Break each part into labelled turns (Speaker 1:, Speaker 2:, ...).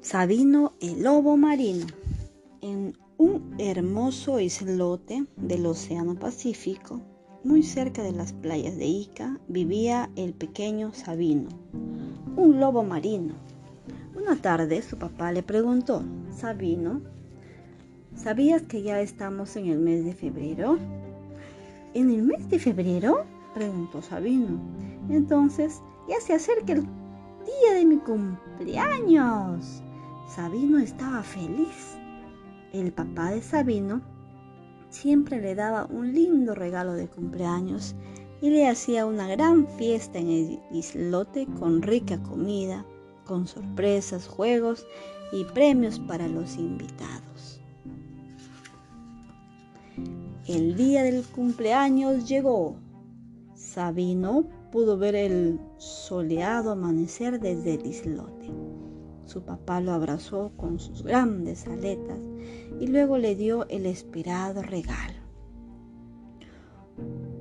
Speaker 1: Sabino el lobo marino. En un hermoso islote del Océano Pacífico, muy cerca de las playas de Ica, vivía el pequeño Sabino, un lobo marino. Una tarde su papá le preguntó, Sabino, ¿sabías que ya estamos en el mes de febrero? ¿En el mes de febrero? preguntó Sabino. Entonces, ya se acerca el día de mi cumpleaños. Sabino estaba feliz. El papá de Sabino siempre le daba un lindo regalo de cumpleaños y le hacía una gran fiesta en el islote con rica comida, con sorpresas, juegos y premios para los invitados. El día del cumpleaños llegó. Sabino pudo ver el soleado amanecer desde el islote. Su papá lo abrazó con sus grandes aletas y luego le dio el esperado regalo.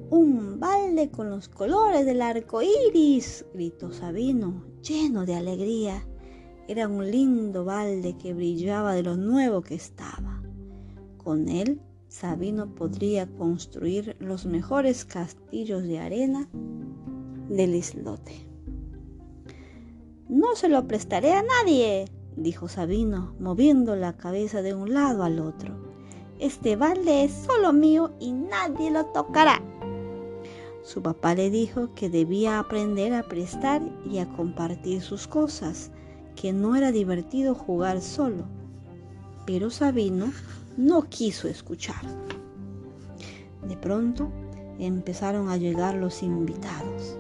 Speaker 1: Un balde con los colores del arco iris, gritó Sabino, lleno de alegría. Era un lindo balde que brillaba de lo nuevo que estaba. Con él, Sabino podría construir los mejores castillos de arena del islote. No se lo prestaré a nadie, dijo Sabino, moviendo la cabeza de un lado al otro. Este balde es solo mío y nadie lo tocará. Su papá le dijo que debía aprender a prestar y a compartir sus cosas, que no era divertido jugar solo. Pero Sabino no quiso escuchar. De pronto empezaron a llegar los invitados.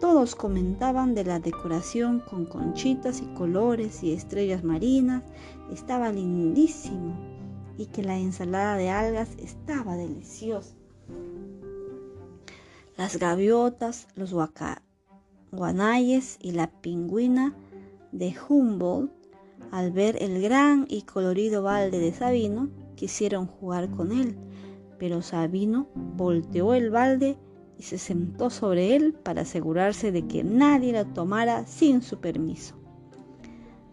Speaker 1: Todos comentaban de la decoración con conchitas y colores y estrellas marinas. Estaba lindísimo y que la ensalada de algas estaba deliciosa. Las gaviotas, los guanayes y la pingüina de Humboldt, al ver el gran y colorido balde de Sabino, quisieron jugar con él, pero Sabino volteó el balde y se sentó sobre él para asegurarse de que nadie lo tomara sin su permiso.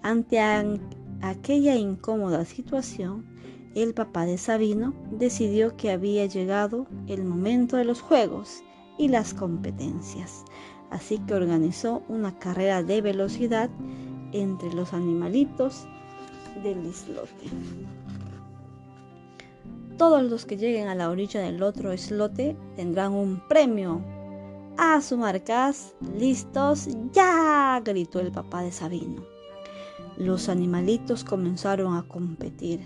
Speaker 1: Ante aquella incómoda situación, el papá de Sabino decidió que había llegado el momento de los juegos y las competencias, así que organizó una carrera de velocidad entre los animalitos del islote. Todos los que lleguen a la orilla del otro islote tendrán un premio. A su marcas, listos, ya, gritó el papá de Sabino. Los animalitos comenzaron a competir.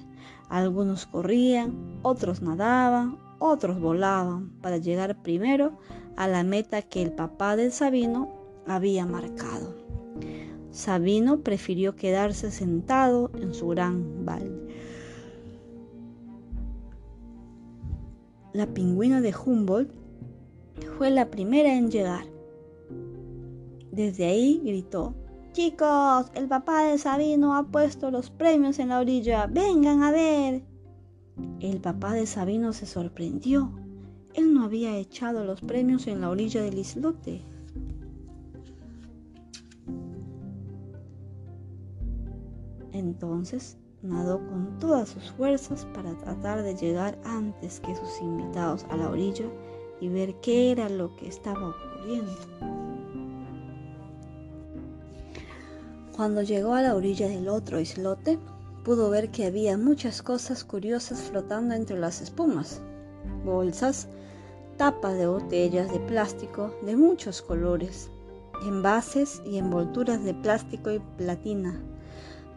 Speaker 1: Algunos corrían, otros nadaban, otros volaban para llegar primero a la meta que el papá de Sabino había marcado. Sabino prefirió quedarse sentado en su gran balde la pingüina de Humboldt fue la primera en llegar. Desde ahí gritó, Chicos, el papá de Sabino ha puesto los premios en la orilla, vengan a ver. El papá de Sabino se sorprendió. Él no había echado los premios en la orilla del islote. Entonces nadó con todas sus fuerzas para tratar de llegar antes que sus invitados a la orilla y ver qué era lo que estaba ocurriendo. Cuando llegó a la orilla del otro islote, pudo ver que había muchas cosas curiosas flotando entre las espumas. Bolsas, tapas de botellas de plástico de muchos colores, envases y envolturas de plástico y platina,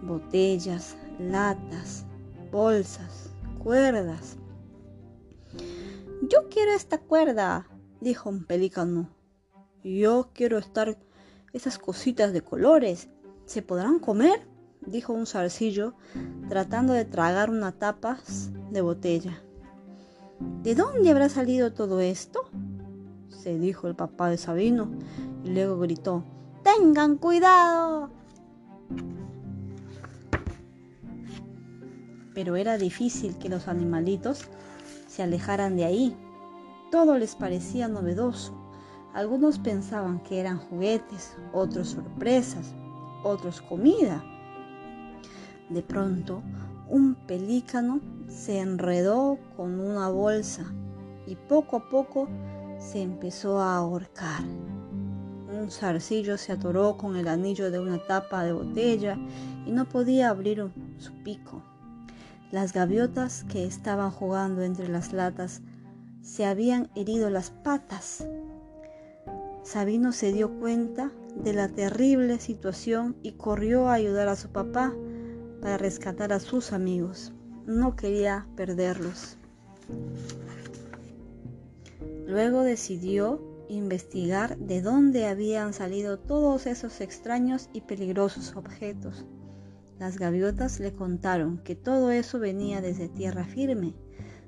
Speaker 1: botellas, latas, bolsas, cuerdas. Yo quiero esta cuerda, dijo un pelícano. Yo quiero estar esas cositas de colores. ¿Se podrán comer? dijo un zarcillo, tratando de tragar una tapa de botella. ¿De dónde habrá salido todo esto? se dijo el papá de Sabino, y luego gritó, ¡Tengan cuidado! Pero era difícil que los animalitos se alejaran de ahí. Todo les parecía novedoso. Algunos pensaban que eran juguetes, otros sorpresas, otros comida. De pronto, un pelícano se enredó con una bolsa y poco a poco se empezó a ahorcar. Un zarcillo se atoró con el anillo de una tapa de botella y no podía abrir su pico. Las gaviotas que estaban jugando entre las latas se habían herido las patas. Sabino se dio cuenta de la terrible situación y corrió a ayudar a su papá para rescatar a sus amigos. No quería perderlos. Luego decidió investigar de dónde habían salido todos esos extraños y peligrosos objetos. Las gaviotas le contaron que todo eso venía desde tierra firme.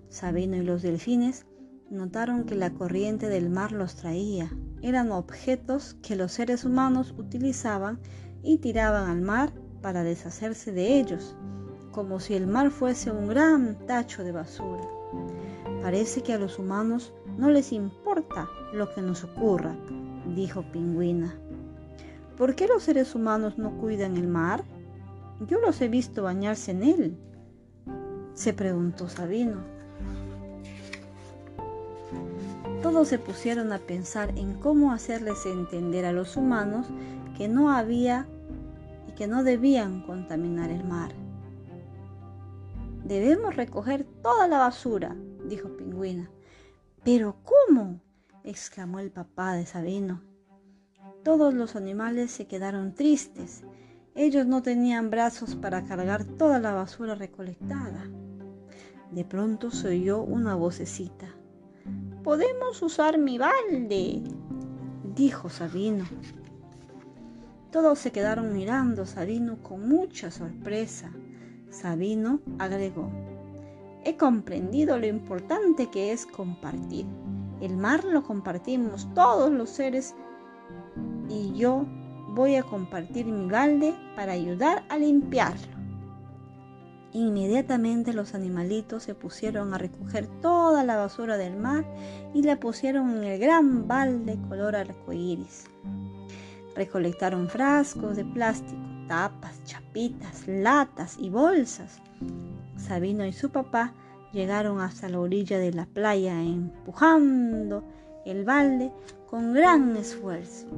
Speaker 1: Sabino y los delfines notaron que la corriente del mar los traía. Eran objetos que los seres humanos utilizaban y tiraban al mar para deshacerse de ellos, como si el mar fuese un gran tacho de basura. Parece que a los humanos no les importa lo que nos ocurra, dijo Pingüina. ¿Por qué los seres humanos no cuidan el mar? Yo los he visto bañarse en él, se preguntó Sabino. Todos se pusieron a pensar en cómo hacerles entender a los humanos que no había y que no debían contaminar el mar. Debemos recoger toda la basura, dijo Pingüina. ¿Pero cómo? exclamó el papá de Sabino. Todos los animales se quedaron tristes. Ellos no tenían brazos para cargar toda la basura recolectada. De pronto se oyó una vocecita. Podemos usar mi balde, dijo Sabino. Todos se quedaron mirando a Sabino con mucha sorpresa. Sabino agregó, he comprendido lo importante que es compartir. El mar lo compartimos todos los seres y yo voy a compartir mi balde para ayudar a limpiarlo. Inmediatamente los animalitos se pusieron a recoger toda la basura del mar y la pusieron en el gran balde color arcoíris. Recolectaron frascos de plástico, tapas, chapitas, latas y bolsas. Sabino y su papá llegaron hasta la orilla de la playa empujando el balde con gran esfuerzo.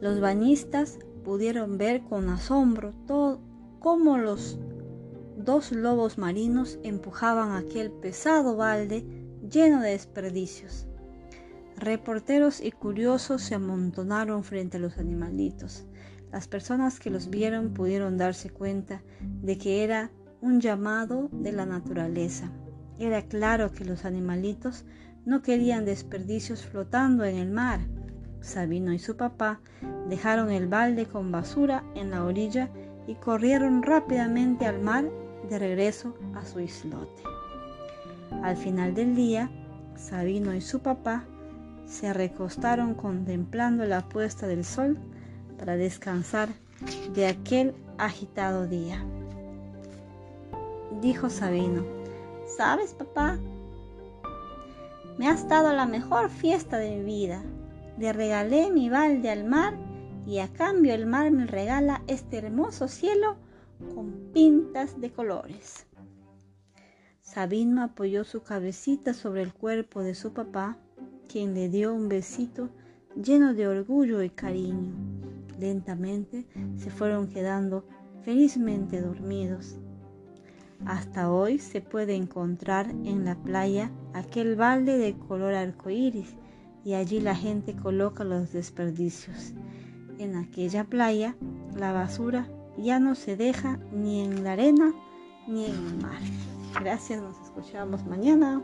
Speaker 1: Los bañistas pudieron ver con asombro todo cómo los dos lobos marinos empujaban aquel pesado balde lleno de desperdicios. Reporteros y curiosos se amontonaron frente a los animalitos. Las personas que los vieron pudieron darse cuenta de que era un llamado de la naturaleza. Era claro que los animalitos no querían desperdicios flotando en el mar. Sabino y su papá dejaron el balde con basura en la orilla y corrieron rápidamente al mar de regreso a su islote. Al final del día, Sabino y su papá se recostaron contemplando la puesta del sol para descansar de aquel agitado día. Dijo Sabino, ¿sabes papá? Me has dado la mejor fiesta de mi vida. Le regalé mi balde al mar y a cambio el mar me regala este hermoso cielo con pintas de colores. Sabino apoyó su cabecita sobre el cuerpo de su papá, quien le dio un besito lleno de orgullo y cariño. Lentamente se fueron quedando felizmente dormidos. Hasta hoy se puede encontrar en la playa aquel balde de color arcoíris y allí la gente coloca los desperdicios. En aquella playa la basura ya no se deja ni en la arena ni en el mar. Gracias, nos escuchamos mañana.